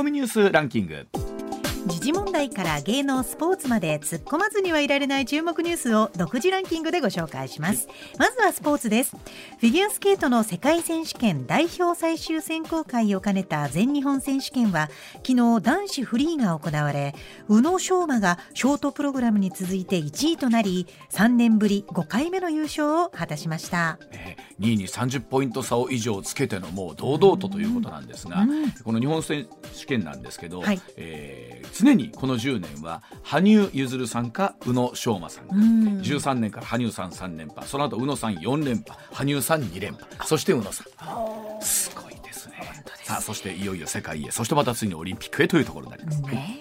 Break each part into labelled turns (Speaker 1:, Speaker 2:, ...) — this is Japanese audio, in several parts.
Speaker 1: コミニュースランキング。
Speaker 2: 時事問題から芸能スポーツまで突っ込まずにはいられない注目ニュースを独自ランキングでご紹介します。まずはスポーツです。フィギュアスケートの世界選手権代表最終選考会を兼ねた全日本選手権は昨日男子フリーが行われ宇野昌磨がショートプログラムに続いて1位となり3年ぶり5回目の優勝を果たしました、
Speaker 1: 2位に30ポイント差を以上つけてのもう堂々とということなんですが、うん、この日本選手権なんですけど、はい、えー常にこの10年は羽生結弦さんか宇野昌磨さんが13年から羽生さん3連覇。その後宇野さん4連覇。羽生さん2連覇。そして宇野さん。すごいですね。さあそしていよいよ世界へ。そしてまたついにオリンピックへというところになります、ね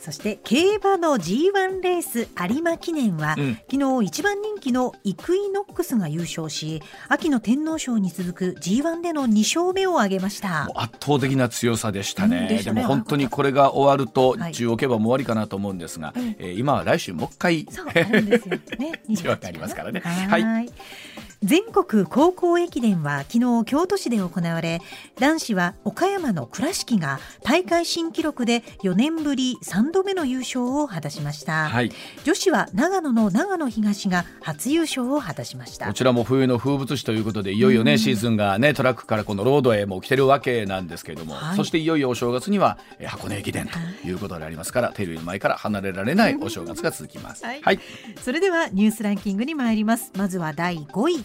Speaker 2: そして競馬の G1 レース有馬記念は、うん、昨日一番人気のイクイノックスが優勝し秋の天皇賞に続く G1 での2勝目を挙げました。
Speaker 1: 圧倒的な強さでしたね。うんでね、も本当にこれが終わると中央競馬も終わりかなと思うんですが、はい、えー、今は来週もう一回
Speaker 2: そうなんですよ。ね
Speaker 1: G1 ありますからね。
Speaker 2: はい全国高校駅伝は昨日京都市で行われ男子は岡山の倉敷が大会新記録で4年ぶり3度目の優勝を果たしました、はい、女子は長野の長野東が初優勝を果たしました。
Speaker 1: こちらも冬の風物詩ということでいよいよね、うん、シーズンがねトラックからこのロードへも来てるわけなんですけれども、はい、そしていよいよお正月には箱根駅伝とい。うことでありますから、テレビの前から離れられないお正月が続きます、はい、はい、
Speaker 2: それではニュースランキングに参ります。まずは第5位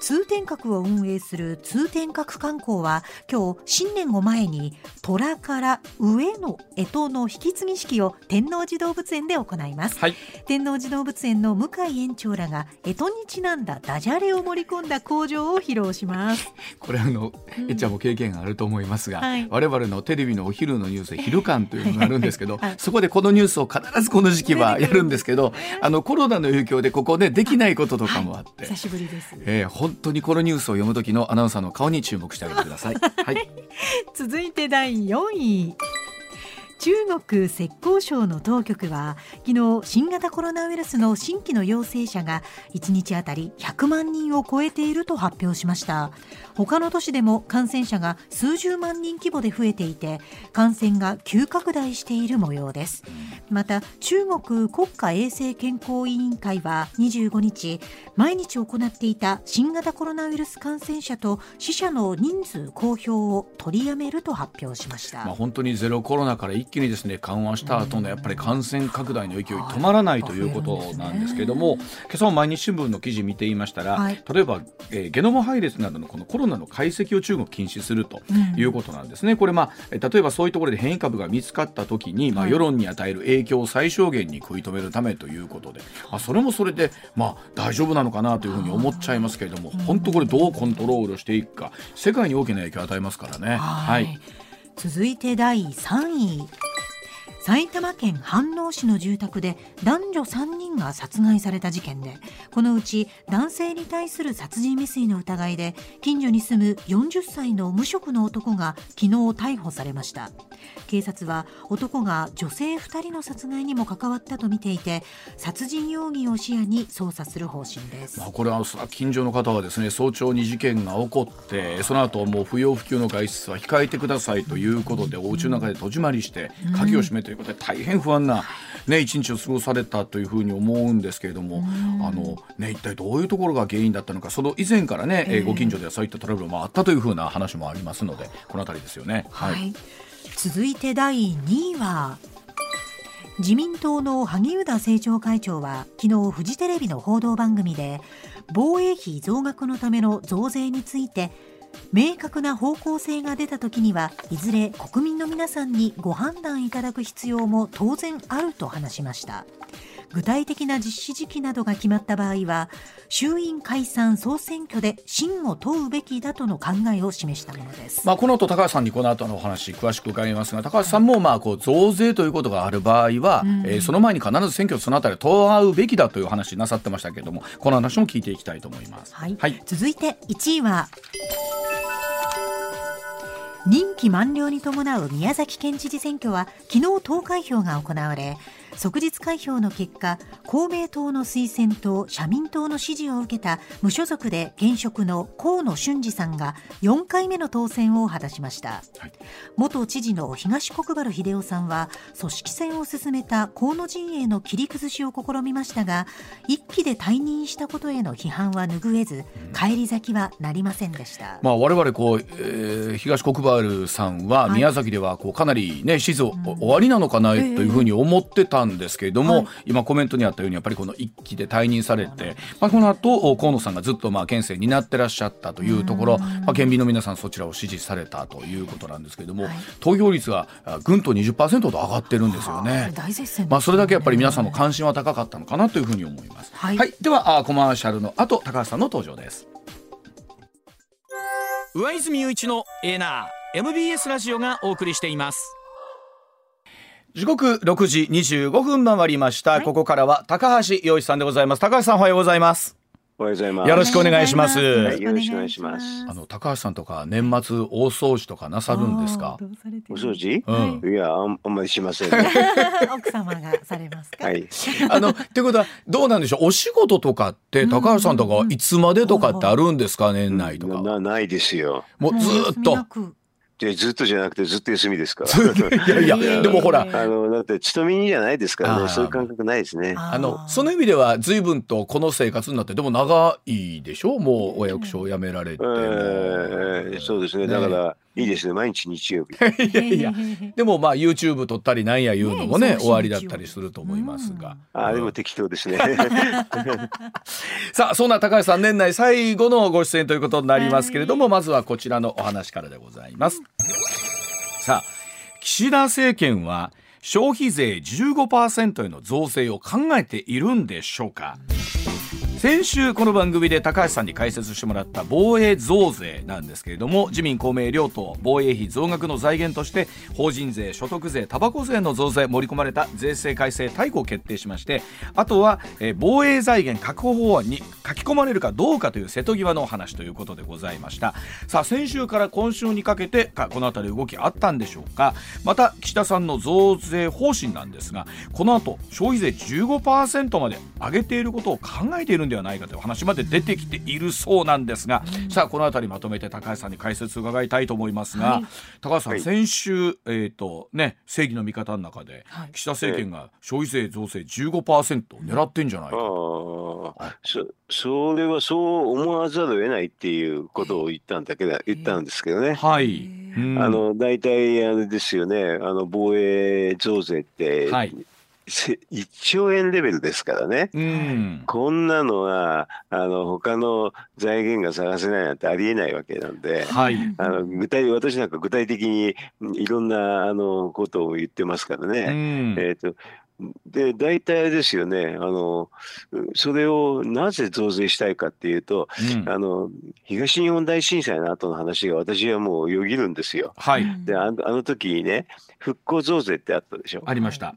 Speaker 2: 通天閣を運営する通天閣観光は今日新年を前に虎から上野干支の引き継ぎ式を天王寺動物園で行います、はい、天王寺動物園の向井園長らが干支にちなんだダジャレを盛り込んだ工場を披露します。
Speaker 1: これあの、えちゃんも経験があると思いますが、はい、我々のテレビのお昼のニュースで昼間というのがあるんですけど、はい、そこでこのニュースを必ずこの時期はやるんですけど、あのコロナの影響でここでできないこととかもあって、
Speaker 2: 久しぶりです、
Speaker 1: えー、本当にこのニュースを読む時のアナウンサーの顔に注目してあげてください。はい、
Speaker 2: 続いて第4位。中国浙江省の当局は昨日新型コロナウイルスの新規の陽性者が1日あたり100万人を超えていると発表しました。他の都市でも感染者が数十万人規模で増えていて感染が急拡大している模様です。また中国国家衛生健康委員会は25日毎日行っていた新型コロナウイルス感染者と死者の人数公表を取りやめると発表しました、
Speaker 1: まあ、本当にゼロコロナから一気にですね緩和した後のやっぱり感染拡大の勢い止まらないということなんですけれども、今朝も毎日新聞の記事見ていましたら、はい、例えば、えー、ゲノム配列などのこのコロナの解析を中国禁止するということなんですね。うん、これまあ例えばそういうところで変異株が見つかった時に、まあ、世論に与える影響を最小限に食い止めるためということで、まあ、それもそれでまあ大丈夫なのかなというふうに思っちゃいますけれども、本当これどうコントロールしていくか世界に大きな影響を与えますからね。はい、
Speaker 2: 続いて第3位。埼玉県飯能市の住宅で男女3人が殺害された事件でこのうち男性に対する殺人未遂の疑いで近所に住む40歳の無職の男が昨日逮捕されました。警察は男が女性2人の殺害にも関わったとみていて殺人容疑を視野に捜査する方針です、
Speaker 1: まあ、これは近所の方はですね早朝に事件が起こってその後もう不要不急の外出は控えてくださいということでお家の中で戸締まりして鍵を閉めてことで大変不安な、ね、一日を過ごされたというふうに思うんですけれども、あのね、一体どういうところが原因だったのかその以前からね、えー、ご近所ではそういったトラブルもあったというふうな話もありますのでこの辺りですよね。
Speaker 2: はい、はい、続いて第2位は自民党の萩生田政調会長は昨日フジテレビの報道番組で防衛費増額のための増税について明確な方向性が出た時にはいずれ国民の皆さんにご判断いただく必要も当然あると話しました。具体的な実施時期などが決まった場合は衆院解散総選挙で真を問うべきだとの考えを示したものです、
Speaker 1: まあ、この後高橋さんにこの後のお話詳しく伺いますが高橋さんもまあこう増税ということがある場合は、うん、えー、その前に必ず選挙そのあたり問うべきだという話なさってましたけれどもこの話も聞いていきたいと思います、
Speaker 2: はい、はい、続いて1位は任期満了に伴う宮崎県知事選挙は昨日投開票が行われ即日開票の結果公明党の推薦と社民党の支持を受けた無所属で現職の河野俊二さんが4回目の当選を果たしました、はい、元知事の東国原英夫さんは組織戦を進めた河野陣営の切り崩しを試みましたが一期で退任したことへの批判は拭えず返り咲きはなりませんでした、
Speaker 1: まあ、我々こう、えー、東国原さんは宮崎ではこうかなり、ね、シーズン終わりなのかなというふうに思ってたんですけれども、はい、今コメントにあったようにやっぱりこの一期で退任されて、まあ、この後河野さんがずっとまあ県政になってらっしゃったというところ、まあ、県民の皆さんそちらを支持されたということなんですけれども、はい、投票率がぐんと20%と上がってるんですよね。ね。まあ、それだけやっぱり皆さんの関心は高かったのかなというふうに思います。はい、はい、ではあコマーシャルの後高橋さんの登場です。
Speaker 3: 上泉雄一のエナー MBS ラジオがお送りしています
Speaker 1: 時刻6時25分回りました、はい、ここからは高橋洋一さんでございます高橋さんおはようございます
Speaker 4: おはようございます。
Speaker 1: よろしくお願いします。
Speaker 4: はい、よろしくお願いします。
Speaker 1: あの高橋さんとか年末大掃除とかなさるんですか？
Speaker 4: お掃除？うん、いやあんまりしません、
Speaker 2: ね。奥様がされますか？
Speaker 4: はい。
Speaker 1: あのってことはどうなんでしょう？お仕事とかって高橋さんとかいつまでとかってあるんですか？年内とか。
Speaker 4: なないですよ。
Speaker 1: もうずっと。
Speaker 4: でずっとじゃなくてずっと休みですから。
Speaker 1: いやいや、でもほら。
Speaker 4: あの、だって勤めにじゃないですからね、そういう感覚ないですね。
Speaker 1: あの、その意味では随分とこの生活になって、でも長いでしょ？もうお役所を辞められて。え
Speaker 4: ー、そうですね。だから、いいですね。毎日日曜日。
Speaker 1: いやいや、でもまあ YouTube 撮ったりなんや言うのもね、終わりだったりすると思いますが。
Speaker 4: あ、でも適当ですね。
Speaker 1: さあ、そんな高橋さん、年内最後のご出演ということになりますけれども、まずはこちらのお話からでございます。さあ岸田政権は消費税15%への増税を考えているんでしょうか？先週この番組で高橋さんに解説してもらった防衛増税なんですけれども自民公明両党防衛費増額の財源として法人税所得税タバコ税の増税盛り込まれた税制改正大綱を決定しましてあとは、え防衛財源確保法案に書き込まれるかどうかという瀬戸際のお話ということでございました。さあ先週から今週にかけてかこの辺り動きあったんでしょうか。また岸田さんの増税方針なんですがこの後消費税15%まで上げていることを考えているんではないかという話まで出てきているそうなんですが、うん、さあこの辺りまとめて高橋さんに解説伺いたいと思いますが、はい、高橋さん、はい、先週、えーとね、正義の味方の中で、はい、岸田政権が消費税増税15%狙ってんじゃないか、
Speaker 4: そそれはそう思わざるを得ないっていうことを言ったんだけど、言ったんですけどね。
Speaker 1: はい。
Speaker 4: あの大体あれですよね。あの防衛増税って、はい、1兆円レベルですからね、うん、こんなのはあの他の財源が探せないなんてありえないわけなんで、はい、あの具体私なんか具体的にいろんなあのことを言ってますからね。うん、えーとで大体ですよねあのそれをなぜ増税したいかっていうと、うん、あの東日本大震災の後の話が私はもうよぎるんですよ。はい、であのあの時にね復興増税ってあったでしょ。
Speaker 1: ありました。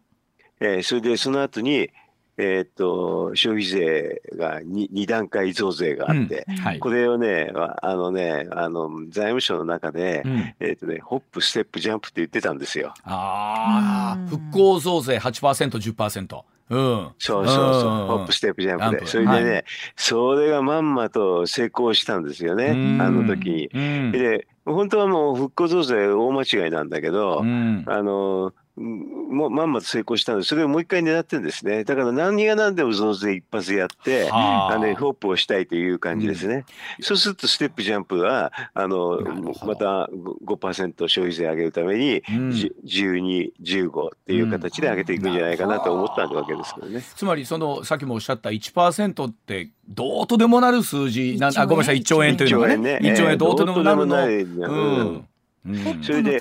Speaker 4: えー、それでその後に、えー、っと消費税が 2, 2段階増税があって、うん。はい、これをねあのねあの財務省の中で、うん、えー、っとね、ホップステップジャンプって言ってたんですよ。
Speaker 1: ああ、復興増税 8%10%。うん、
Speaker 4: そうそうそう、ホップステップジャンプで。それでね、はい、それがまんまと成功したんですよね、あの時に。で、本当はもう復興増税大間違いなんだけど、あの、もまんまと成功したので、それをもう一回狙ってるんですね。だから何が何でも増税一発やって、あ。のホップをしたいという感じですね。うん、そうすると、ステップジャンプは、あのまた5%消費税上げるために、うん、12、15っていう形で上げていくんじゃないかなと思ったわけですけどね。
Speaker 1: つまり、そのさっきもおっしゃった1%って、どうとでもなる数字。なんあごめんなさい。1兆円というのはね。1兆円どうとでもなるの、
Speaker 2: うんうん、それで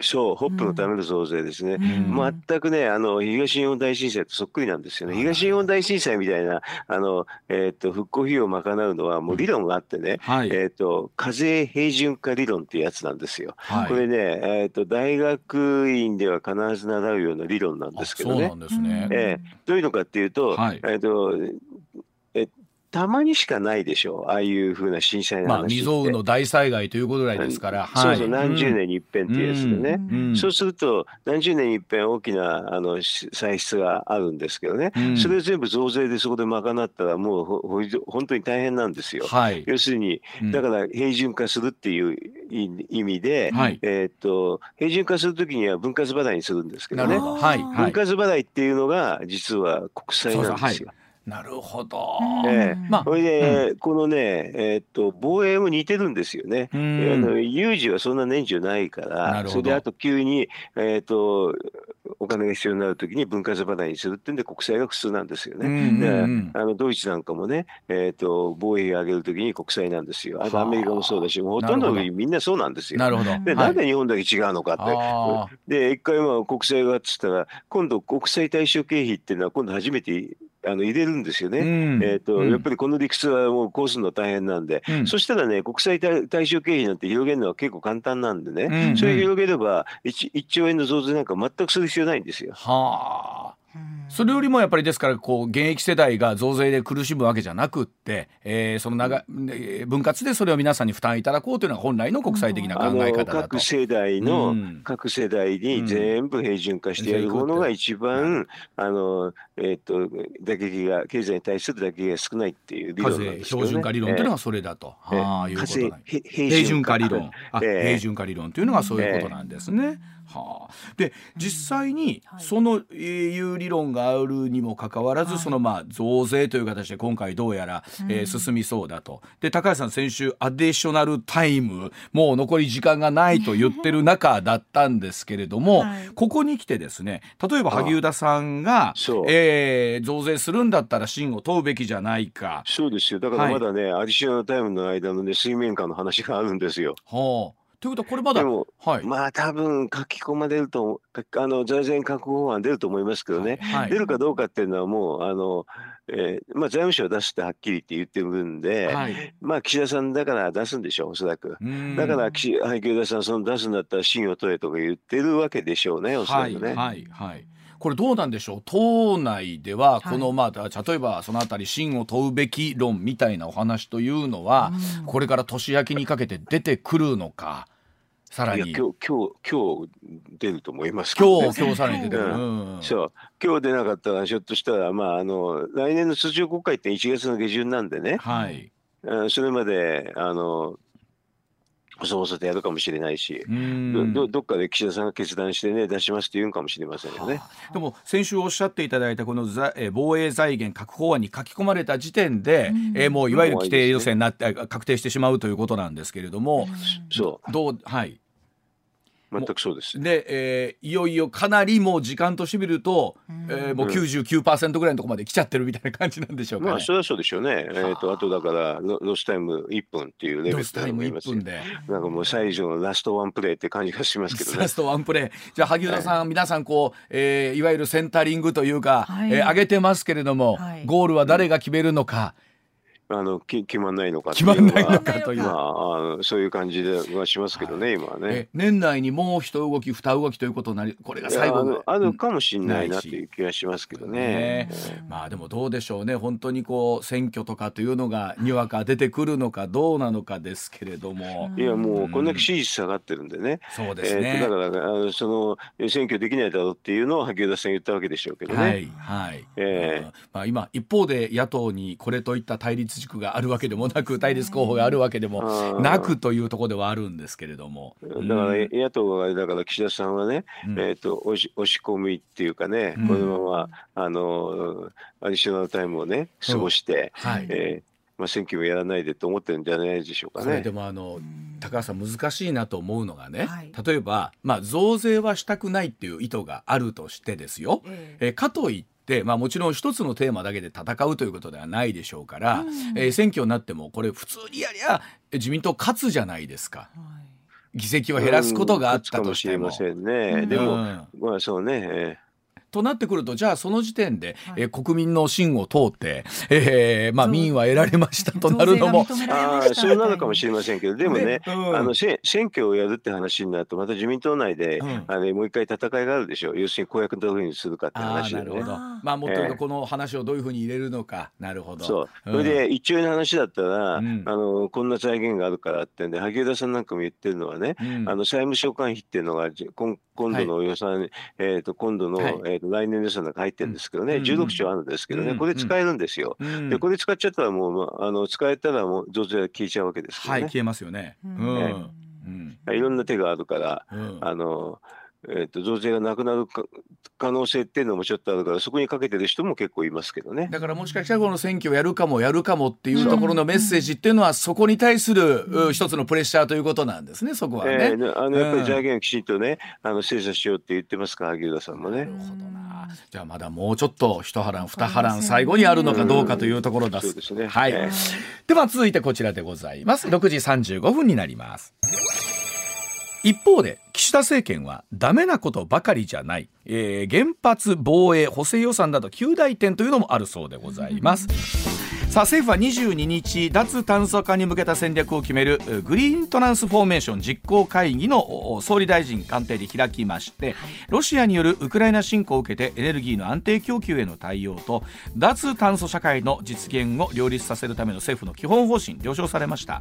Speaker 4: そう、ホップのための増税ですね。うん、全くね、あの、東日本大震災とそっくりなんですよね。東日本大震災みたいな、あの、えっ、ー、と、復興費用を賄うのは、もう理論があってね、はい、えっ、と、課税平準化理論っていうやつなんですよ。はい、これね、えっ、ー、と、大学院では必ず習うような理論なんですけどね。そうなんですね。えー、どういうのかっていうと、はい、えっ、と、えたまにしかないでしょう、ああいうふうな震災の
Speaker 1: 話まあ、未曾有の大災害ということぐらいですから、
Speaker 4: そうそう、何十年に一遍っていうやつでね、うん、そうすると、何十年に一遍大きなあの歳出があるんですけどね、うん、それ全部増税でそこで賄ったら、もうほ本当に大変なんですよ。はい、要するに、だから平準化するっていう意味で、はい、えー、っと平準化するときには分割払いにするんですけどね、はい、分割払いっていうのが、実は国債なんですよ。
Speaker 1: なるほど。
Speaker 4: ええ。まあ、それで、うん、このね、えー、っと防衛も似てるんですよね。あの有事はそんな年中ないから、それであと急にえー、っとお金が必要になるときに分割払いにするってんで国債が普通なんですよね。うんあのドイツなんかもね、えー、っと防衛を上げるときに国債なんですよ。あとアメリカもそうだし、ほとんどみんなそうなんですよ。
Speaker 1: なるほど。
Speaker 4: で、なんで日本だけ違うのかって。で、一回まあ国債がっつったら、今度国債対象経費っていうのは今度初めてあの入れるんですよね、うん、えーと、うん、やっぱりこの理屈はもうこうするの大変なんで、うん、そしたらね、国際対象経費なんて広げるのは結構簡単なんでね、それ広げれば1、1兆円の増税なんか全くする必要ないんですよ。
Speaker 1: はあ。それよりもやっぱりですからこう現役世代が増税で苦しむわけじゃなくって、えー、その長分割でそれを皆さんに負担いただこうというのが本来の国際的な考え方だと、
Speaker 4: 各世代の、うん、各世代に全部平準化してやるものが一番、うん、あのえっ、ー、と打撃が経済に対する打撃が少ないっていう理論なんですね。
Speaker 1: 標準化理論というのがそれだと、えー、はあいうこと平準化。理論、えー、平準化理論というのがそういうことなんですね。えーはあ、で実際にそのいう理論があるにもかかわらず、そのまあ増税という形で今回どうやら、えー、進みそうだと。で高橋さん先週アディショナルタイムもう残り時間がないと言ってる中だったんですけれども、はい、ここに来てですね例えば萩生田さんが、えー、増税するんだったら芯を問うべきじゃないか。
Speaker 4: そうですよだからまだね、はい、アディショナルタイムの間のね水面下の話があるんですよ。
Speaker 1: はあということはこれまだ、
Speaker 4: はい、まあ多分書き込まれるとあの財源確保法案出ると思いますけどね、はい、出るかどうかっていうのはもうあの、えーまあ、財務省は出すってはっきりって言ってるんで、はい、まあ岸田さんだから出すんでしょうおそらく。だから岸田さんその出すんだったら信を問えとか言ってるわけでしょうねおそらくね。
Speaker 1: はい、はい、はいこれどうなんでしょう？党内ではこの、まあ例えばそのあたり真を問うべき論みたいなお話というのは、これから年明けにかけて出てくるのか？さらに。
Speaker 4: 今日今日今日出ると思います
Speaker 1: けど、ね、今日今日さらに出てくる、う
Speaker 4: ん、そう。今日出なかったらひょっとしたらまああの来年の通常国会って1月の下旬なんでね、はい、それまであの細々とやるかもしれないし。どどっかで岸田さんが決断してね出しますって言うかもしれませんよね、は
Speaker 1: あ、でも先週おっしゃっていただいたこのえ防衛財源確保案に書き込まれた時点で、えもういわゆる規定予算になって、確定してしまうということなんですけれども、
Speaker 4: そう。
Speaker 1: どうはい
Speaker 4: 全くそうです。
Speaker 1: で、えー、いよいよかなりもう時間としてみると、うん、えー、もう99%ぐらいのところまで来ちゃってるみたいな感じなんでしょうか、ね、
Speaker 4: まあそれはそうでしょうね。えっ、ー、とあとだからロロスタイム1分っていうレベルだと思いますでなんかもう最初のラストワンプレーって感じがしますけどね。
Speaker 1: ラストワンプレー。じゃあ萩生田さん、はい、皆さんこう、えー、いわゆるセンタリングというか、はい、えー、上げてますけれども、はい、ゴールは誰が決めるのか。うん
Speaker 4: あのき決まんないのか
Speaker 1: 決まんないのかという、ま
Speaker 4: あ、あのそういう感じではしますけどね、はい、今はね。
Speaker 1: 年内にもう一動き二動きということになりこれが最後
Speaker 4: あるかもしれないなっていう気がしますけどね、ね、
Speaker 1: まあでもどうでしょうね。本当にこう選挙とかというのがにわか出てくるのかどうなのかですけれども。
Speaker 4: いやもうこんだけ支持率下がってるんでね、
Speaker 1: そうですね、
Speaker 4: えー、だからあのその選挙できないだろうっていうのを萩生田さん言ったわけでしょうけどね。
Speaker 1: はい。はい、えー。まあ、今一方で野党にこれといった対立軸があるわけでもなく対立候補があるわけでもなくというところではあるん。ですけれども。
Speaker 4: だから野党がだから岸田さんはね、うん、えーと、押し押し込みっていうかね、うん、このままあのアディショナルタイムをね過ごして、うん、はい。えーまあ、選挙をやらないでと思ってるんじゃないでしょうかね。
Speaker 1: でもあの高橋さん難しいなと思うのがね、はい、例えば、まあ、増税はしたくないっていう意図があるとしてですよ、えー、えかといって、まあ、もちろん一つのテーマだけで戦うということではないでしょうから、うん、えー、選挙になってもこれ普通にやりゃ自民党勝つじゃないですか。はい議席を減らすことがあったとしても。
Speaker 4: うん、かもしれませんね。でも、まあそうね、
Speaker 1: となってくるとじゃあその時点で、はい、えー、国民の信を通って、えーまあ、民意は得られましたとなるのも
Speaker 4: あそうなのかもしれませんけどでもね、ね。うん、あの選挙をやるって話になるとまた自民党内で、うん、あのもう一回戦いがあるでしょ。う要するに公約どういうふうにするかって話
Speaker 1: で、ね、まあもっとこの話をどういうふうに入れるのか、なるほど。
Speaker 4: そう、それで一兆円の話だったら、あのこんな財源があるからってんで萩生田さんなんかも言ってるのはね、あの債務償還費っていうのが今今度の予算、はい、えー、と今度の、はい、えー、と来年の予算の中入ってるんですけどね、うん、16兆あるんですけどね、これ使えるんですよ。でこれ使っちゃったらもうあの使えたらもう増税は消えちゃうわけですよ
Speaker 1: ね。はい、消えますよね。うん、
Speaker 4: うん、いろんな手があるから、あのえーと、増税がなくなる可能性っていうのもちょっとあるからそこにかけてる人も結構いますけどね。
Speaker 1: だからもしかしたらこの選挙をやるかもやるかもっていうところのメッセージっていうのはそこに対する一つのプレッシャーということなんですねそこはね。えー、
Speaker 4: あのやっぱり財源をきちんとね、あの精査しようって言ってますから萩生田さんもね。なるほど
Speaker 1: な。じゃあまだもうちょっと一波乱二波乱最後にあるのかどうかというところだす。そうですね、はい、えー、では続いてこちらでございます。6時35分になります。一方で岸田政権はダメなことばかりじゃない、えー、原発防衛補正予算など9大点というのもあるそうでございます。さあ政府は22日脱炭素化に向けた戦略を決めるグリーントランスフォーメーション実行会議の総理大臣官邸で開きましてロシアによるウクライナ侵攻を受けてエネルギーの安定供給への対応と脱炭素社会の実現を両立させるための政府の基本方針了承されました。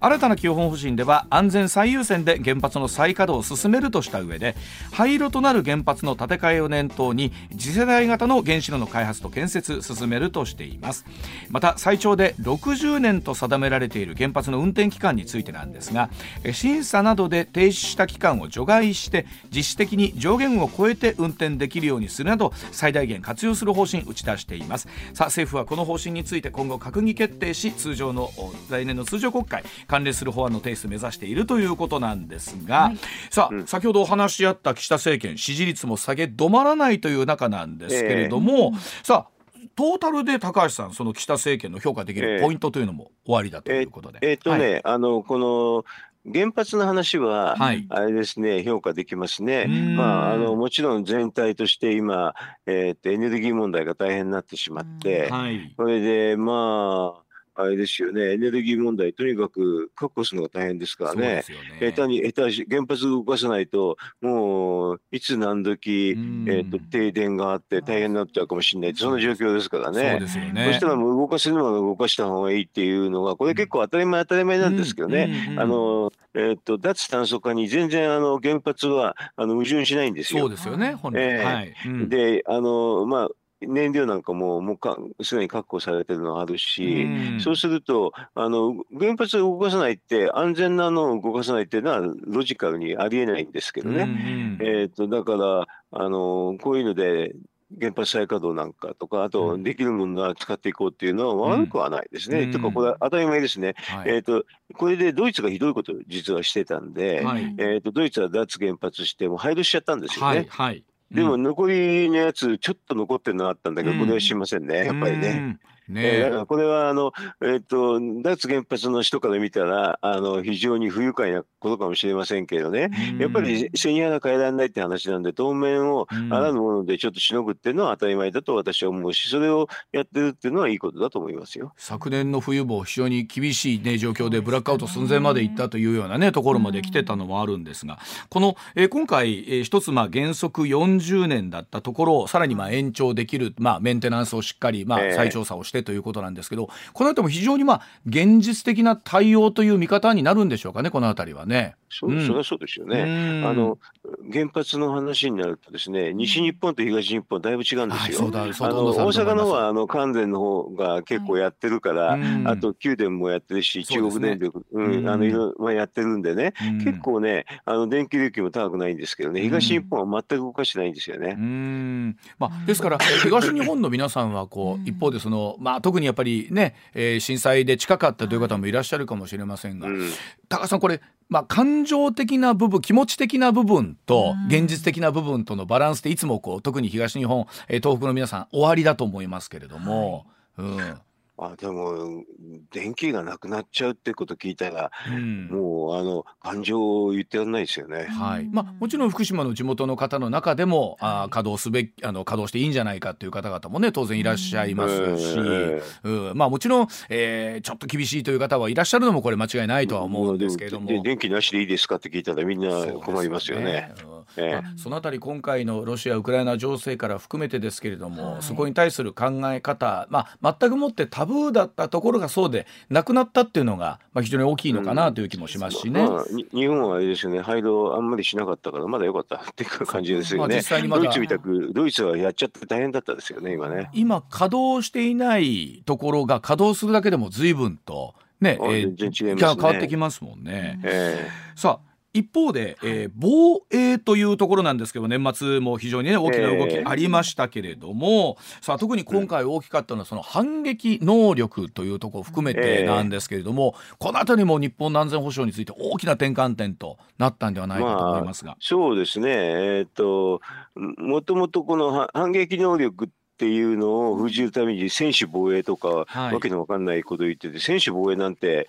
Speaker 1: 新たな基本方針では安全最優先で原発の再稼働を進めるとした上で廃炉となる原発の建て替えを念頭に次世代型の原子炉の開発と建設進めるとしています。また最長で60年と定められている原発の運転期間についてなんですが審査などで停止した期間を除外して実質的に上限を超えて運転できるようにするなど最大限活用する方針打ち出しています。さあ政府はこの方針について今後閣議決定し通常の来年の通常国会関連する法案の提出を目指しているということなんですが、はい、さあ、うん、先ほどお話し合った岸田政権支持率も下げ止まらないという中なんですけれども、えー、さあトータルで高橋さん、その岸田政権の評価できるポイントというのも終わりだということで。
Speaker 4: えー、えー、っとね、はい、あのこの原発の話は、あれですね、はい、評価できますね。まあ、あの、もちろん全体として今、えー、っと、エネルギー問題が大変になってしまって、はい、それで、まあ、あれですよね、エネルギー問題、とにかく確保するのが大変ですからね、ね。下手に、下手し、原発動かさないと、もう、いつ何時、えっ、と、停電があって大変になっちゃうかもしれない、そんな状況ですからね。そね。そしたらもう動かせるのは動かした方がいいっていうのが、これ結構当たり前当たり前なんですけどね、あの、えっ、と、脱炭素化に全然、あの、原発は、あの、矛盾しないんですよ。
Speaker 1: そうですよね、本来。えー、はい。
Speaker 4: で、あの、まあ、燃料なんかももうかすでに確保されてるのあるし、うん、そうするとあの原発を動かさないって安全なのを動かさないっていうのはロジカルにありえないんですけどね、うん、えーと、だからあのこういうので原発再稼働なんかとか、あと、できるものは使っていこうっていうのは悪くはないですね。うん、とか、これ当たり前ですね。はい、えっ、ー、と、これでドイツがひどいことを実はしてたんで、はい、えっ、と、ドイツは脱原発しても廃炉しちゃったんですよね。はい、はいでも残りのやつ、ちょっと残ってるのあったんだけど、これはしませんね、やっぱりね。ねえ。ー、だからこれはあの、えーと、脱原発の人から見たらあの非常に不愉快なことかもしれませんけどね、やっぱり背に腹変えられないって話なんで当面をあらぬものでちょっとしのぐっていうのは当たり前だと私は思うしそれをやってるっていうのはいいことだと思いますよ。
Speaker 1: 昨年の冬も非常に厳しい、ね、状況でブラックアウト寸前まで行ったというような、ね、ところまで来てたのもあるんですがこの、えー、今回、えー、一つまあ原則40年だったところをさらにまあ延長できる、まあ、メンテナンスをしっかり、まあ、再調査をしてということなんですけど、この後も非常にまあ現実的な対応という見方になるんでしょうかねこの辺りはね。
Speaker 4: そ,、うそれはそうですよね。あの原発の話になるとですね、西日本と東日本だいぶ違うんですよ。はい、あの大阪の方はあの関電の方が結構やってるから、はい、あと九電もやってるし、中国電力、う、ね、ん、あのいろいろやってるんでね、結構ね、あの電気料金も高くないんですけどね、東日本は全く動かしてないんですよね。うん。
Speaker 1: まあ、ですから東日本の皆さんはこう一方でそのまあ特にやっぱりね、えー、震災で近かったという方もいらっしゃるかもしれませんが、うん、高橋さんこれまあ、感情的な部分気持ち的な部分と現実的な部分とのバランスでいつもこう特に東日本、えー、東北の皆さん終わりだと思いますけれども、はい、うん
Speaker 4: あでも電気がなくなっちゃうってこと聞いたら、うん、もうあの感情を言ってらんないですよね。
Speaker 1: はい。まあ、もちろん福島の地元の方の中でもあ稼働すべきあの稼働していいんじゃないかという方々もね当然いらっしゃいますし、うん。まあ、もちろん、えー、ちょっと厳しいという方はいらっしゃるのもこれ間違いないとは思うんですけれども。
Speaker 4: も電気なしでいいですかって聞いたらみんな困りますよね。
Speaker 1: ええ、そのあたり今回のロシア・ウクライナ情勢から含めてですけれども、はい、そこに対する考え方、まあ、全くもってタブーだったところがそうでなくなったっていうのが、まあ、非常に大きいのかなという気もしますしね。うんまあ、
Speaker 4: 日本はあれですよね配慮あんまりしなかったからまだ良かったっていう感じですよね。まあ、ドイツみたくドイツはやっちゃって大変だったですよね今ね。
Speaker 1: 今稼働していないところが稼働するだけでも随分とね、えー、変わってきますもんね。えー、さあ一方で、えー、防衛というところなんですけど年末も非常に、ね、大きな動きありましたけれども、えー、さあ特に今回大きかったのはその反撃能力というところを含めてなんですけれども、えー、この辺りも日本の安全保障について大きな転換点となったんではないかと思いますが。まあ、
Speaker 4: そうですね、えー、っともともとこの反撃能力ってっていうのを封じるために専守防衛とか、はい、わけのわかんないことを言ってて専守防衛なんて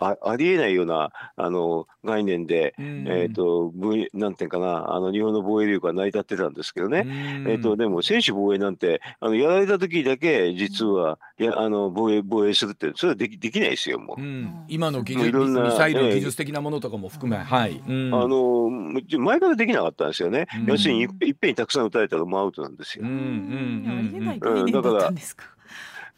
Speaker 4: あ,、ありえないようなあの概念で、うん、えーと、なんていうかなあの日本の防衛力が成り立ってたんですけどね、うん、えーと、でも専守防衛なんてあのやられた時だけ実は、やあの防衛防衛するってそれはできできないですよもう、うん、
Speaker 1: 今の技術ミサイルの技術的なものとかも含め、はい、
Speaker 4: あの前からできなかったんですよね、要するにいっぺんにたくさん撃たれたらもうアウトなんですよ。うんうん
Speaker 2: りえない概念だったんですか？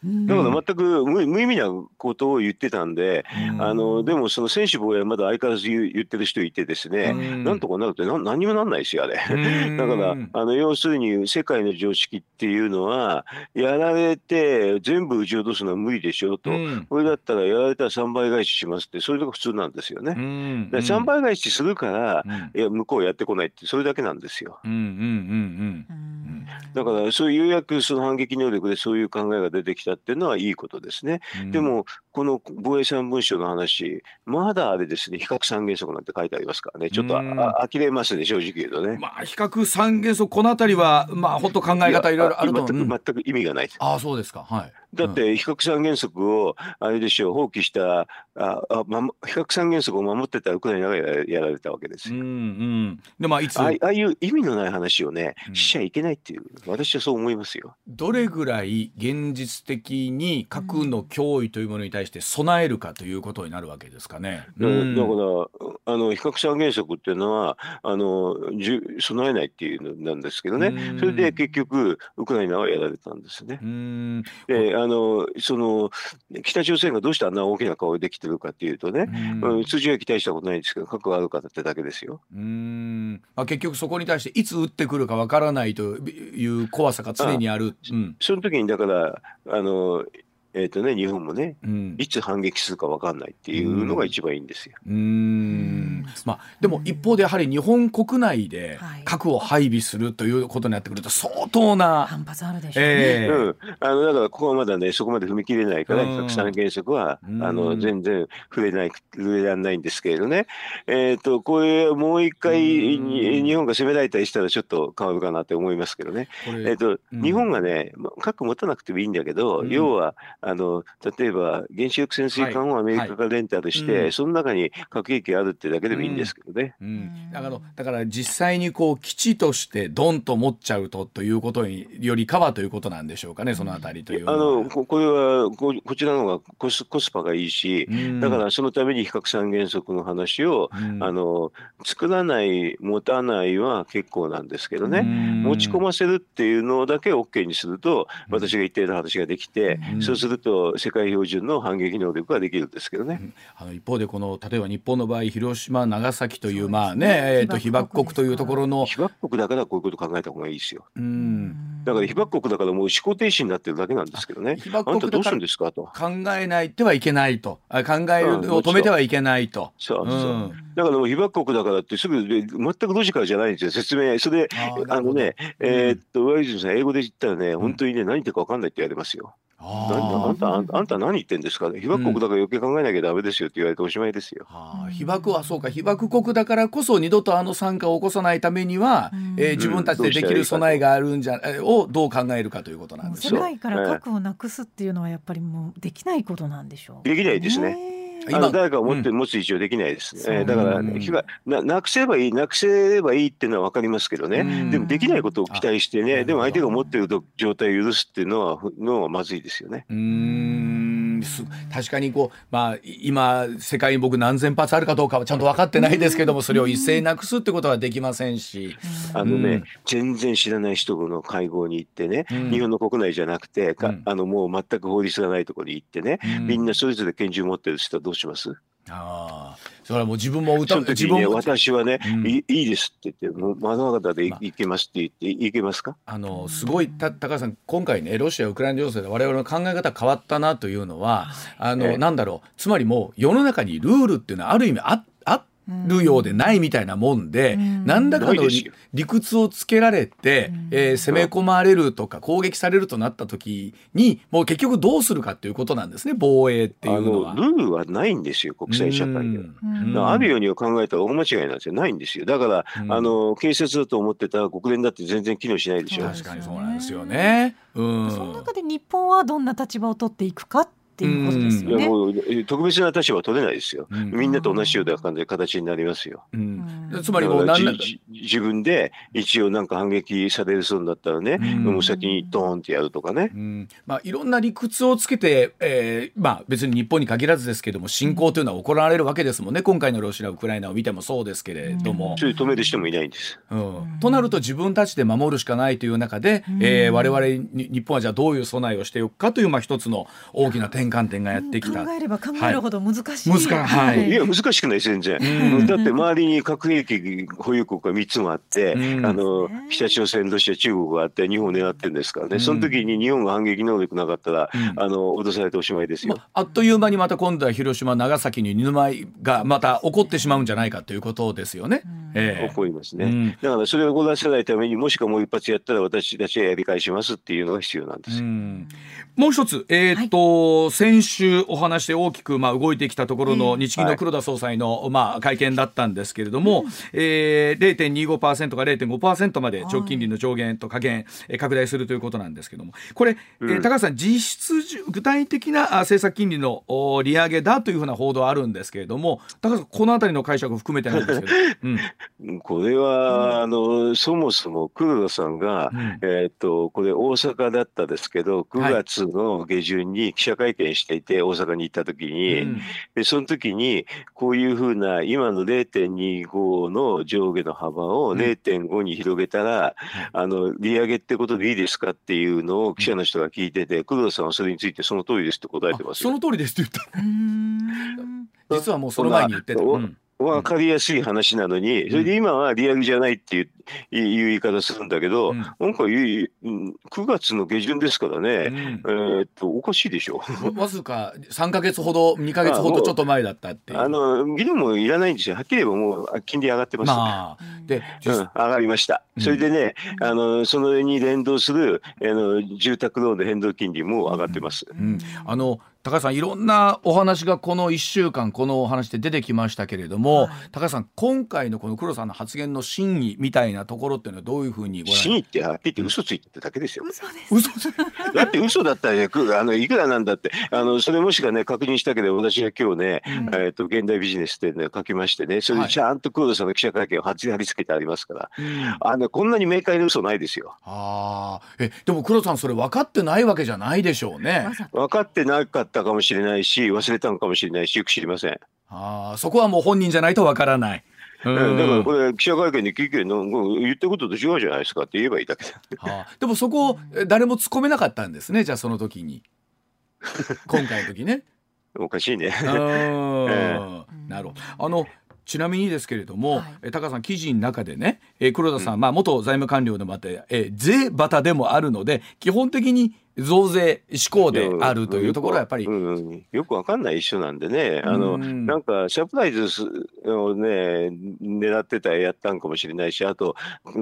Speaker 4: だから全く無無意味なことを言ってたんで、あのでもその専守防衛はまだ相変わらず言言ってる人いてですね、なんとかなるってな何にもなんないですよあれ。だからあの要するに世界の常識っていうのはやられて全部撃ち落とすのは無理でしょと、これだったらやられたら3倍返ししますってそれが普通なんですよね。で3倍返しするから、いや向こうやってこないってそれだけなんですよ。だからそういうようやくその反撃能力でそういう考えが出てきたっていうのはいいことですね。うん、でもこの防衛三文書の話まだあれですね比較三原則なんて書いてありますからねちょっとあ、うん、呆れますね正直言うとね。
Speaker 1: まあ比較三原則この辺りはまあ本当考え方いろいろあると
Speaker 4: 全く全く意味がない。
Speaker 1: ああそうですかはい。
Speaker 4: だって比較三原則をあれでしょう放棄したああ、ま、比較三原則を守ってたウクライナがやられたわけですよ。うんうん、でまあいつ？ああいう意味のない話をねしちゃいけないっていう、私はそう思いますよ。
Speaker 1: どれぐらい現実的に核の脅威というものに対して備えるかということになるわけですかね。
Speaker 4: だからあの比較三原則っていうのはあのじ備えないっていうのなんですけどねそれで結局ウクライナはやられたんですね。であのその北朝鮮がどうしてあんな大きな顔できてるかっていうとね、うん、通常は期待したことないんですけど核があるかってだけですよ。
Speaker 1: うんまあ、結局そこに対していつ撃ってくるかわからないという怖さが常にある。
Speaker 4: うん、その時にだからあのえーとね、日本もね、うん、いつ反撃するか分かんないっていうのが一番いいんですよ。う
Speaker 1: ん。まあ、でも一方でやはり日本国内で核を配備するということになってくると相当な
Speaker 2: 反発あるでしょうね。えー、うん、
Speaker 4: あのだからここはまだねそこまで踏み切れないから核三原則はあの全然触れない触れられないんですけれどね、えーと、こういうもう一回日本が攻められたりしたらちょっと変わるかなって思いますけどね。えーと、日本がね核持たなくてもいいんだけど、要はあの例えば原子力潜水艦をアメリカがレンタルして、はいはい、その中に核兵器があるってだけでもいいんですけどね。うん。う
Speaker 1: ん、だからだから実際にこう基地としてドンと持っちゃうとということによりかはということなんでしょうかねそのあたりという
Speaker 4: あのここれはここちらの方がコスコスパがいいし、うん、だからそのために比較三原則の話を、あの作らない持たないは結構なんですけどね、持ち込ませるっていうのだけ OK にすると私が言っていた話ができて、そうすると世界標準の反撃能力ができるんですけどね。
Speaker 1: あの一方でこの例えば日本の場合広島長崎という、まあねえー、と被爆国というところの
Speaker 4: 被爆国だからこういうこと考えた方がいいですよ。うんだから被爆国だからもう思考停止になってるだけなんですけどね。被爆国どうするんですか？と。
Speaker 1: 考えないてはいけないと。考えるを止めてはいけないと。
Speaker 4: そうそう。うん、だからもう被爆国だからってすぐ全くロジカルじゃないんですよ説明。それであのね、えー、っと上泉さん英語で言ったらね、本当にね何言ってるか分かんないって言われますよ。あんたあんた何言ってんですか？被爆国だから余計考えなきゃダメですよって言われておしまいですよ。
Speaker 1: うん、被爆はそうか。被爆国だからこそ二度とあの惨禍を起こさないためには、うん、えー、自分たちでできる備えがあるんじゃ、うん、をどう考えるかということなんです
Speaker 2: 世界から核をなくすっていうのはやっぱりもうできないことなんでしょ
Speaker 4: う。できないですね。今。誰か持って、持つ以上できないです、ね、だから、ね、ななくせばいいなくせればいいっていうのは分かりますけどね、でもできないことを期待してねでも相手が持ってる状態を許すっていうのはのはまずいですよね。
Speaker 1: うん確かにこう、まあ、今世界に僕何千発あるかどうかはちゃんと分かってないですけどもそれを一斉なくすってことはできませんし。
Speaker 4: あのね、うん、全然知らない人の会合に行ってね、うん、日本の国内じゃなくてか、あのもう全く法律がないところに行ってね、みんなそれぞれ拳銃持ってる人はどうします？
Speaker 1: ああ、それはもう自分も
Speaker 4: 歌う、ね、自分私はね、うん、いいいですって言って、まだまだでいけますって言って、いけますか？
Speaker 1: あのすごいた高橋さん、今回ね、ロシア、ウクライナ情勢で我々の考え方変わったなというのは、あの、ええ、なんだろう、つまりもう世の中にルールっていうのはある意味あっるようでないみたいなもんで、うん、何らかの理屈をつけられて、うん、えー、攻め込まれるとか攻撃されるとなった時にもう結局どうするかっていうことなんですね防衛っていうのは。
Speaker 4: ルールはないんですよ国際社会では。あるようには考えたら大間違いなんですよ。ないんですよ。だから、あの警察だと思ってた国連だって全然機能しないでしょ。
Speaker 1: 確かにそうなんですよね。
Speaker 2: うん、その中で日本はどんな立場を取っていくかっていうことですよね。いやもう
Speaker 4: 特別な立場取れないですよ。うん、みんなと同じような感じで形になりますよ。う
Speaker 1: ん、つまりもう
Speaker 4: 自分で一応なんか反撃されるそうになったらね、うん、もう先にドーンってやるとかね。
Speaker 1: まあいろんな理屈をつけて、えー、まあ別に日本に限らずですけども侵攻というのは行われるわけですもんね。今回のロシアウクライナを見てもそうですけれども。
Speaker 4: そういう止める人もいないんです。
Speaker 1: うん、となると自分たちで守るしかないという中で、うん、えー、我々日本はじゃあどういう備えをしておくかというまあ一つの大きな転換点がやってき
Speaker 2: 考えれば考えるほど難しい。
Speaker 1: はい、難
Speaker 4: はい。いや難しくない全然。だって周りに核兵器保有国が三つもあって、あの北朝鮮、ロシア、中国があって日本を狙ってるんですからね。その時に日本が反撃能力なかったら、あの脅されておしまいですよ、ま
Speaker 1: あ。っという間にまた今度は広島、長崎に二の舞がまた起こってしまうんじゃないかということですよね。
Speaker 4: えー、起こりますね。だからそれを起こらせないためにもしくはもう一発やったら私たちはやり返しますっていうのが必要なんですよ。
Speaker 1: もう一つ、えっ、と、はい、先週お話で大きくまあ動いてきたところの日銀の黒田総裁のまあ会見だったんですけれども、えー、0.25%から0.5%まで長期金利の上限と下限拡大するということなんですけれども。これ、えー、高橋さん実質具体的な政策金利の利上げだというふうな報道あるんですけれども高橋さんこのあたりの解釈を含めてなんですけど、
Speaker 4: うん、これは、あのそもそも黒田さんが、うん、えー、っとこれ大阪だったですけど9月の下旬に記者会見していて、大阪に行った時に、うん、でその時にこういうふうな今の0.25の上下の幅を0.5に広げたら、うん、あの利上げってことでいいですかっていうのを記者の人が聞いてて、工藤さんはそれについてその通りですって答えてます
Speaker 1: その通りですって言った。実はもうその前に言ってた。うん
Speaker 4: 分かりやすい話なのに、それで今はリアルじゃないっていう言い方するんだけど、うん、なんか9月の下旬ですからね、うん、えー、っとおかしいでしょ。
Speaker 1: わずか3か月ほど2か月ほどちょっと前だったって
Speaker 4: あの議論もいらないんですよ。はっきり言えばもう金利上がってます、まあ、で、うん、上がりました、それでねあのその上に連動するあの住宅ローンの変動金利も上がってます、
Speaker 1: あの高橋さんいろんなお話がこの1週間このお話で出てきましたけれども、はい、高橋さん今回のこの黒さんの発言の真意みたいなところっていうのはどういうふうにご
Speaker 4: 真意ってはっきり言って嘘ついてただけですよ。
Speaker 2: 嘘です。
Speaker 4: だって嘘だったら、ね、あのいくらなんだって。あのそれもしかね確認したけど私が今日ね、うん、えーと、現代ビジネスで、ね、書きましてねそれでちゃんと黒田さんの記者会見を貼り付けてありますから、うん、あのこんなに明快な嘘ないですよ。
Speaker 1: あえでも黒田さんそれ分かってないわけじゃないでしょうね。
Speaker 4: 分かってなかったかもしれないしし忘れたのかもしれないしよく知りません。
Speaker 1: ああそこはもう本人じゃないとわからない。
Speaker 4: うん、だからこれ記者会見で聞けの言ったことと違うじゃないですかって言えばいいだけだ、
Speaker 1: はあ、でもそこ誰も突っ込めなかったんですねじゃあその時に。今回の時ね。
Speaker 4: おかしいね。
Speaker 1: えー、なるほど。あのちなみにですけれども、はい、高さん記事の中でね、えー、黒田さん、うん、まあ、元財務官僚でもあって、えー、税バタでもあるので基本的に増税志向であるというところはやっぱり、
Speaker 4: うんうん、よくわかんない一緒なんでね。あの、なんかサプライズをね狙ってたやったんかもしれないしあと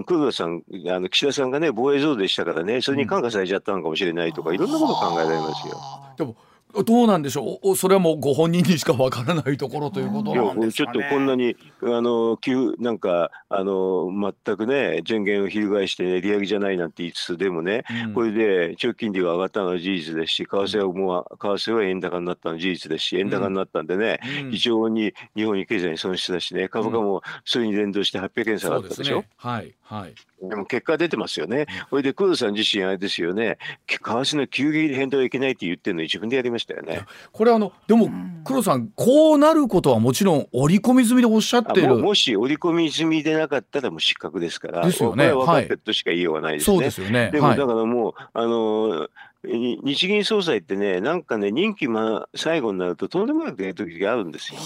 Speaker 4: 黒田さんあの岸田さんがね防衛増税したからねそれに感化されちゃったのかもしれないとか、いろんなこと考えられますよ。
Speaker 1: でもどうなんでしょう？それはもうご本人にしかわからないところということなんです
Speaker 4: か、ね、ちょっとこんなにあの急なんかあの全くね前言を翻して、ね、利上げじゃないなんて言いつつでもね、うん、これで長期金利が上がったのは事実ですし為替はもう為替は円高になったのは事実ですし円高になったんでね、うん、非常に日本に経済に損失だしね株価もそれに連動して800円下がったでしょ？うん、
Speaker 1: はいはい
Speaker 4: でも結果出てますよね。それで黒田さん自身あれですよね、為替の急激変動はいけないって言ってるのに自分でやりましたよね。
Speaker 1: これあのでも黒田さんこうなることはもちろん織り込み済みでおっしゃってる。
Speaker 4: もし織り込み済みでなかったらもう失格ですから。
Speaker 1: ですよね。
Speaker 4: これは分かってるとしか言いようがないですね。
Speaker 1: そうですよね。
Speaker 4: でもだからもう、あの日銀総裁ってね、なんかね、任期、ま、最後になるととんでもなく出る時があるんですよ。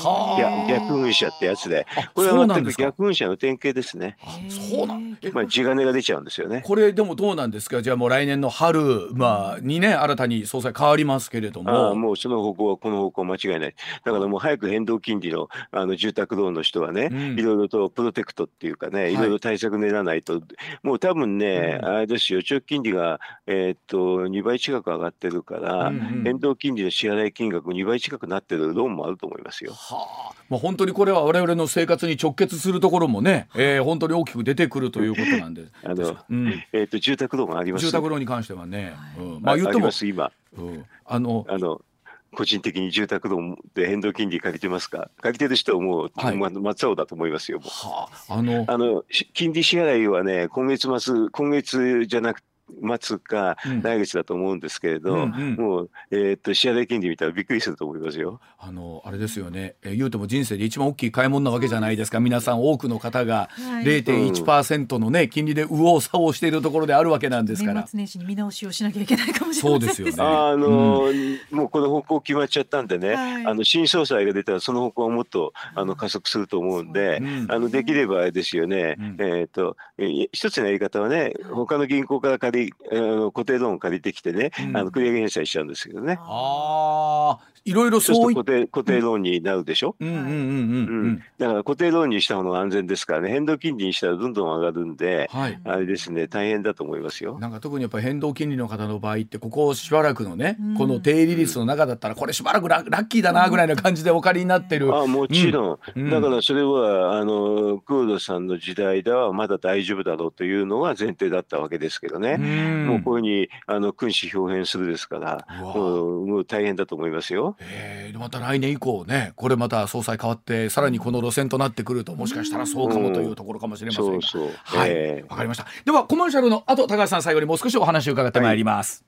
Speaker 4: 逆運者ってやつで。これは全く逆運者の典型ですね。
Speaker 1: そうなん
Speaker 4: まあ、地金が出ちゃうんですよね。
Speaker 1: これでもどうなんですか？じゃあもう来年の春、まあ、にね、新たに総裁変わりますけれども。
Speaker 4: あもうその方向はこの方向間違いない。だからもう早く変動金利のあの住宅ローンの人はね、うん、いろいろとプロテクトっていうかね、いろいろ対策練らないと、はい、もう多分ね、うん、あれですよ、長期金利が、えー、っと2倍近く上がってるから、うんうん、変動金利の支払い金額2倍近くなってるローンもあると思いますよ。は
Speaker 1: あ、まあ、本当にこれは我々の生活に直結するところもね、えー、本当に大きく出てくるということなんで。
Speaker 4: あの、うん、えっ、ー、と住宅ローンあります。
Speaker 1: 住宅ローンに関してはね、
Speaker 4: うん、まあ言っても今、
Speaker 1: うん、あの
Speaker 4: あの個人的に住宅ローンで変動金利借りてますか？借りてる人はもう、はい、真っ青だと思いますよ。はあ、あのあの金利支払いはね今月末今月じゃなく末か来月だと思うんですけれど、うんうん。うん、もう、えー、っと支払い金利見たらびっくりすると思いますよ。
Speaker 1: あのあれですよね、えー、言うても人生で一番大きい買い物なわけじゃないですか。皆さん多くの方が0.1%のね、金利で右往左往しているところであるわけなんですから。
Speaker 2: 年末年始に見直しをしなきゃいけないかもしれない
Speaker 1: ですよね。
Speaker 4: あの、うん、もうこの方向決まっちゃったんでね、はい、あの新総裁が出たらその方向はもっとあの加速すると思うんで、うん、あのできればあれですよね、うん、えっ、と一つのやり方はね他の銀行から借りあの固定ローン借りてきてね、うん、あの繰り上げ返済しちゃうんですけどね。
Speaker 1: ああ、いろいろそうい
Speaker 4: 固定固定ローンになるでしょ？うんうんうんうん。だから固定ローンにした方が安全ですからね、変動金利にしたらどんどん上がるんで、はい、あれですね、大変だと思いますよ。
Speaker 1: なんか特にやっぱり変動金利の方の場合ってここしばらくのね、この低利率の中だったらこれしばらくララッキーだなぐらいな感じでお借りになってる。
Speaker 4: あもちろん。うん、だからそれはあのクードさんの時代ではまだ大丈夫だろうというのが前提だったわけですけどね。もうこういうふうにあの君子表現するですから、もうもう大変だと思いますよ。
Speaker 1: えー、また来年以降ね、これまた総裁変わってさらにこの路線となってくるともしかしたらそうかもというところかもしれませんが、うん、そうそうはい、わ、えー、かりました。ではコマーシャルの後高橋さん最後にもう少しお話を伺ってまいります。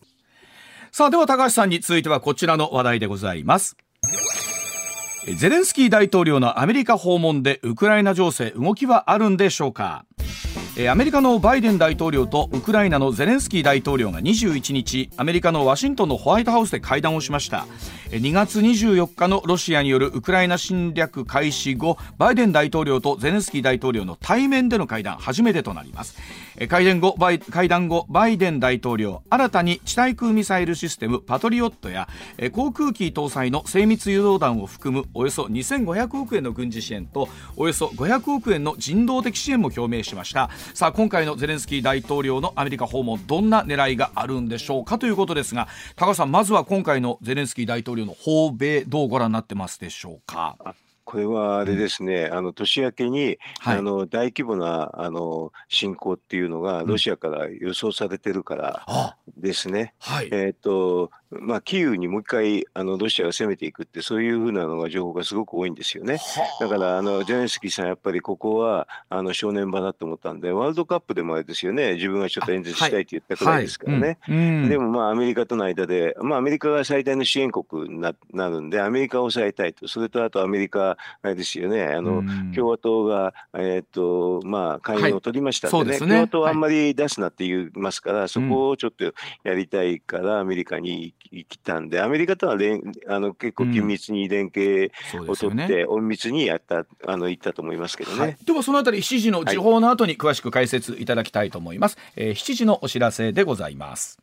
Speaker 1: はい、さあでは高橋さんに続いてはこちらの話題でございます。ゼレンスキー大統領のアメリカ訪問でウクライナ情勢動きはあるんでしょうか？アメリカのバイデン大統領とウクライナのゼレンスキー大統領が21日アメリカのワシントンのホワイトハウスで会談をしました。2月24日のロシアによるウクライナ侵略開始後バイデン大統領とゼレンスキー大統領の対面での会談初めてとなります。会談後バイ会談後バイデン大統領新たに地対空ミサイルシステムパトリオットや航空機搭載の精密誘導弾を含むおよそ2500億円の軍事支援とおよそ500億円の人道的支援も表明しました。さあ今回のゼレンスキー大統領のアメリカ訪問どんな狙いがあるんでしょうかということですが高橋さんまずは今回のゼレンスキー大統領の訪米どうご覧になってますでしょうか？
Speaker 4: これはあれですね、うん、あの年明けに、はい、あの大規模なあの侵攻っていうのがロシアから予想されてるからですね。うんはい、えっ、ー、とまあ、キーウにもう一回あのロシアが攻めていくってそういうふうなのが情報がすごく多いんですよね。だからあのゼレンスキーさんやっぱりここはあの正念場だと思ったんでワールドカップでもあれですよね。自分がちょっと演説したいって言ったくらいですからね。でもまあアメリカとの間で、まあ、アメリカが最大の支援国にななるんでアメリカを抑えたいと。それとあとアメリカあれですよね。あの、うん、共和党が、えー、っとまあ、会員を取りましたんでね。はい、ね。共和党はあんまり出すなって言いますから、そこをちょっとやりたいからアメリカに行ききたんでアメリカとは連あの結構緊密に連携を取って、隠密にやったあの行ったと思いますけどね、はい、
Speaker 1: ではそのあたり7時の時報の後に詳しく解説いただきたいと思います、はい、えー、7時のお知らせでございます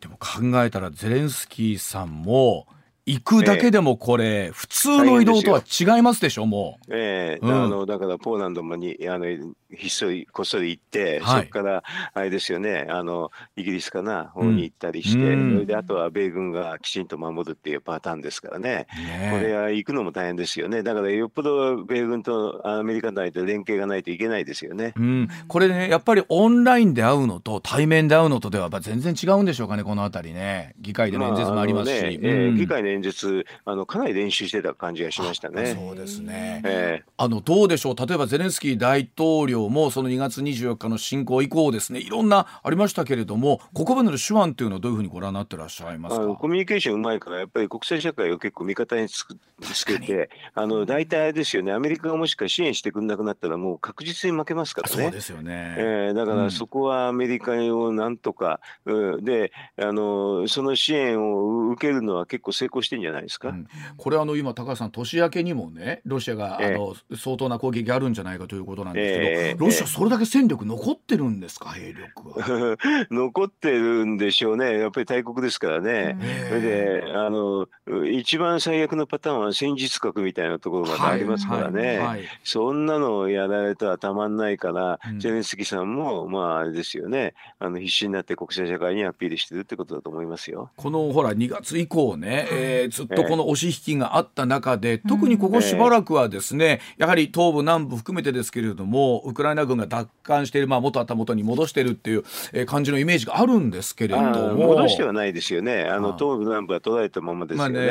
Speaker 1: でも考えたらゼレンスキーさんも行くだけでもこれ、えー、普通の移動とは違いますでしょも
Speaker 4: う。ええ。ーうん、あのだからポーランドもにあのひっそりこっそり行って、はい、そこからあれですよねあのイギリスかな方に行ったりして、うん、それであとは米軍がきちんと守るっていうパターンですからね、ね、これは行くのも大変ですよね。だからよっぽど米軍とアメリカ内で連携がないといけないですよね、
Speaker 1: うん、これねやっぱりオンラインで会うのと対面で会うのとでは全然違うんでしょうかねこの辺りね。議会での演説もありますし、まあねえ
Speaker 4: ー、議会の演説あのかなり練習してた感じがしましたね。
Speaker 1: そうですね、えー、あのどうでしょう？例えばゼレンスキー大統領もその2月24日の侵攻以降ですねいろんなありましたけれどもここまでの手腕というのはどういうふうにご覧になってらっしゃいますか？
Speaker 4: コミュニケーションうまいからやっぱり国際社会を結構味方につつけてあの大体ですよねアメリカがもしか支援してくれなくなったらもう確実に負けますからね。
Speaker 1: そうですよね、
Speaker 4: えー、だからそこはアメリカをなんとか、うん、であのその支援を受けるのは結構成功してんじゃないですか、うん、
Speaker 1: これあの今高橋さん年明けにもねロシアが、あの相当な攻撃あるんじゃないかということなんですけど、えー、ロシアそれだけ戦力残ってるんですか？兵力は。
Speaker 4: 残ってるんでしょうね。やっぱり大国ですからね、それであの一番最悪のパターンは戦術核みたいなところまでありますからね、はい。はい。はい、そんなのをやられたらたまんないから、うん、ゼレンスキーさんもまああれですよね。あの必死になって国際社会にアピールしてるってことだと思いますよ。
Speaker 1: このほら2月以降ね、えー、ずっとこの押し引きがあった中で、えー、特にここしばらくはですね、えー、やはり東部南部含めてですけれどもウクライナ軍が奪還している、まあ、元あった元に戻してるっていう、えー、感じのイメージがあるんですけれども。
Speaker 4: 戻してはないですよね。あの東部南部は取られたままですよね,、まあね。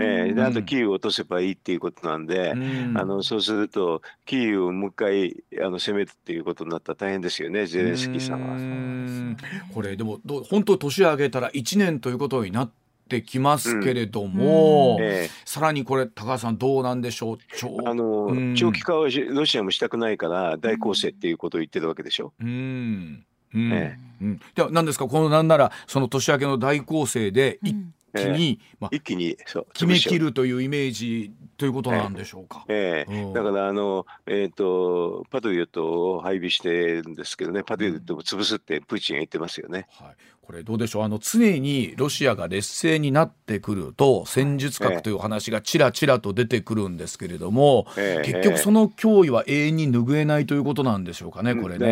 Speaker 4: えー、あとキーウを落とせばいいっていうことなんで、うん、あのそうするとキーウをもう一回あの攻めるっていうことになったら大変ですよねゼレンスキーさんは。
Speaker 1: これでも本当年上げたら1年ということになってってきますけれども、うん。えー、さらにこれ高橋さんどうなんでしょう？
Speaker 4: あの、うん、長期化はロシアもしたくないから大攻勢っていうことを言ってるわけでしょ？うん。
Speaker 1: うん。ええ。うん、では何ですか？このなんならその年明けの大攻勢で一気に、
Speaker 4: えまあ、一気に
Speaker 1: そう決めきるというイメージということなんでしょうか？
Speaker 4: ええ、だからあの、えーと、パトリオットを配備してるんですけどね。パトリオットを潰すってプーチンが言ってますよね。
Speaker 1: はい、これどうでしょう？あの常にロシアが劣勢になってくると戦術核という話がちらちらと出てくるんですけれども、ええ、結局その脅威は永遠に拭えないということなんでしょうかねこれね。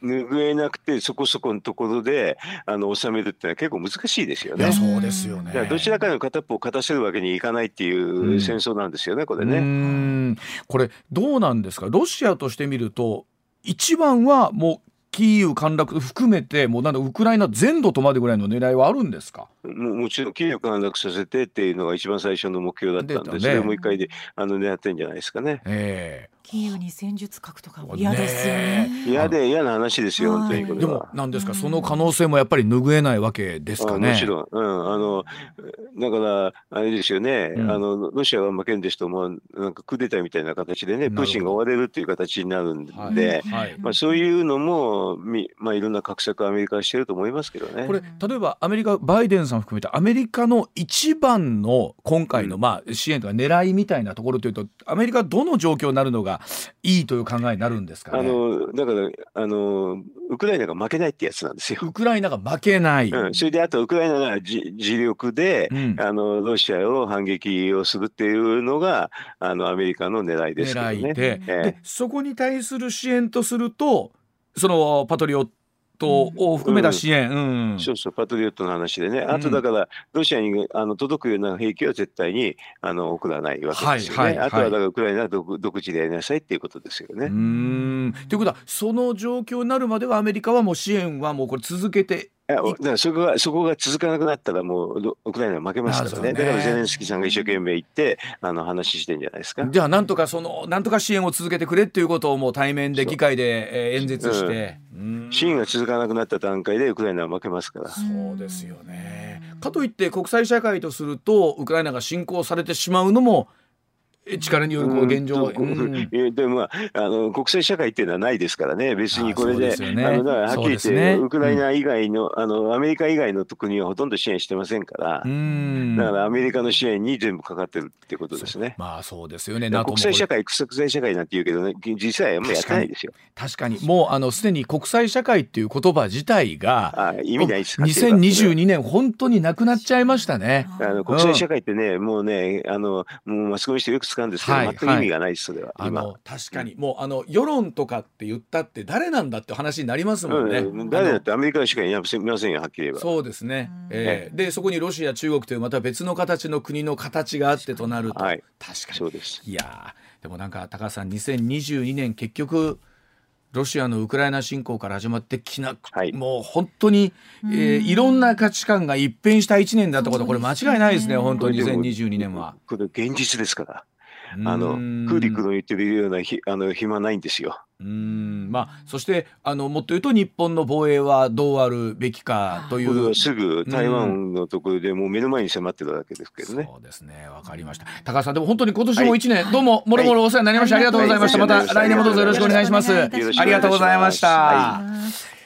Speaker 4: 拭えなくてそこそこのところであの収めるってのは結構難しいですよね。
Speaker 1: そうですよね。
Speaker 4: どちらかの片っぽを勝たせるわけにいかないっていう戦争なんですよね、うん、これね。
Speaker 1: これどうなんですか？ロシアとしてみると一番はもうキーウ陥落含めてもうなんだウクライナ全土とまでぐらいの狙いはあるんですか？
Speaker 4: ももちろんキーウ陥落させてっていうのが一番最初の目標だったんで、ね、それもう一回であの狙ってんじゃないですかね。
Speaker 2: えーキーウに戦術核とかも嫌ですよね。
Speaker 4: 嫌で嫌な話ですよ、本当にこれ
Speaker 1: でも、なんですか、その可能性もやっぱり拭えないわけですかね。
Speaker 4: もちろん、うん、あの、だから、あれですよね、うん、あの、ロシアが負けるんですと、もう、なんかクーデターみたいな形でね、プーチンが追われるっていう形になるんで、はい。はい、まあ、そういうのも、みまあ、いろんな画策アメリカはしてると思いますけどね。
Speaker 1: これ、例えばアメリカ、バイデンさん含めて、アメリカの一番の今回の、まあ、支援とか狙いみたいなところというと、アメリカどの状況になるのがいいという考えになるんですか、ね、
Speaker 4: あのだからあのウクライナが負けないってやつなんですよ。
Speaker 1: ウクライナが負けない。
Speaker 4: うん、それであとウクライナが自力で、うん、あのロシアを反撃をするっていうのがあのアメリカの狙いですけどね。狙いで
Speaker 1: えー、でそこに対する支援とするとそのパトリオットを含めた支援、
Speaker 4: うん。うん、そうそう、パトリオットの話でね、あとだから、ロシアにあの届くような兵器は絶対にあの送らないわけですよね。はいはいはい、あとはだからウクライナは独独自でやりなさいっていうことですよね。うん。
Speaker 1: ということは、その状況になるまでは、アメリカはもう支援はもうこれ続けて
Speaker 4: だからそこがそこが続かなくなったらもうウクライナ負けますからね、ね、だからゼレンスキーさんが一生懸命行ってあの話してんじゃないですか。
Speaker 1: じゃあなんとかそのなんとか支援を続けてくれっていうことをもう対面で議会で演説して、
Speaker 4: うん、支援が続かなくなった段階でウクライナは負けますから。
Speaker 1: そうですよね。かといって国際社会とするとウクライナが侵攻されてしまうのも力によるこう現状、う
Speaker 4: んうん、でも、まあ、あの国際社会っていうのはないですからね別にこれで、ね、あのだからはっきり言って、ね、ウクライナ以外の,、あのアメリカ以外の国はほとんど支援してませんから、だからアメリカの支援に全部かかってるってことですね。
Speaker 1: まあそうですよね。
Speaker 4: 国際社会国際社会なんて言うけどね実際はもうやってないですよ。
Speaker 1: 確かに。もうあのすでに国際社会っていう言葉自体が
Speaker 4: あ意味ないです。
Speaker 1: 2022年本当になくなっちゃいましたね。
Speaker 4: あの国際社会ってね、もうねあのもうマスコミしてよく使うんですけど、はい、全く意味がないですそれは。
Speaker 1: あの確かにもうあの世論とかって言ったって誰なんだって話になりますもんね。う
Speaker 4: ん、誰だってアメリカしかいませんよはっきり言えば。
Speaker 1: そうですね。えー、でそこにロシア中国というまた別の形の国の形があってとなると、はい、確かに。
Speaker 4: そうです。
Speaker 1: いやでもなんか高橋さん2022年結局ロシアのウクライナ侵攻から始まってきな、はい、もう本当に、えー、いろんな価値観が一変した1年だったことこれ間違いないですね本当に2022年は。
Speaker 4: これ現実ですから。あのクーリックの言ってるようなひあの暇ないんですよ。
Speaker 1: うん。まあ、そしてあのもっと言うと日本の防衛はどうあるべきかという。
Speaker 4: これはすぐ台湾のところでもう目の前に迫ってるわけですけどね。
Speaker 1: そうですね。わかりました。高橋さんでも本当に今年も1年、はい、どうももろもろお世話になりました、はい、ありがとうございました、また来年もどうぞよろしくお願いします。ありがとうございました。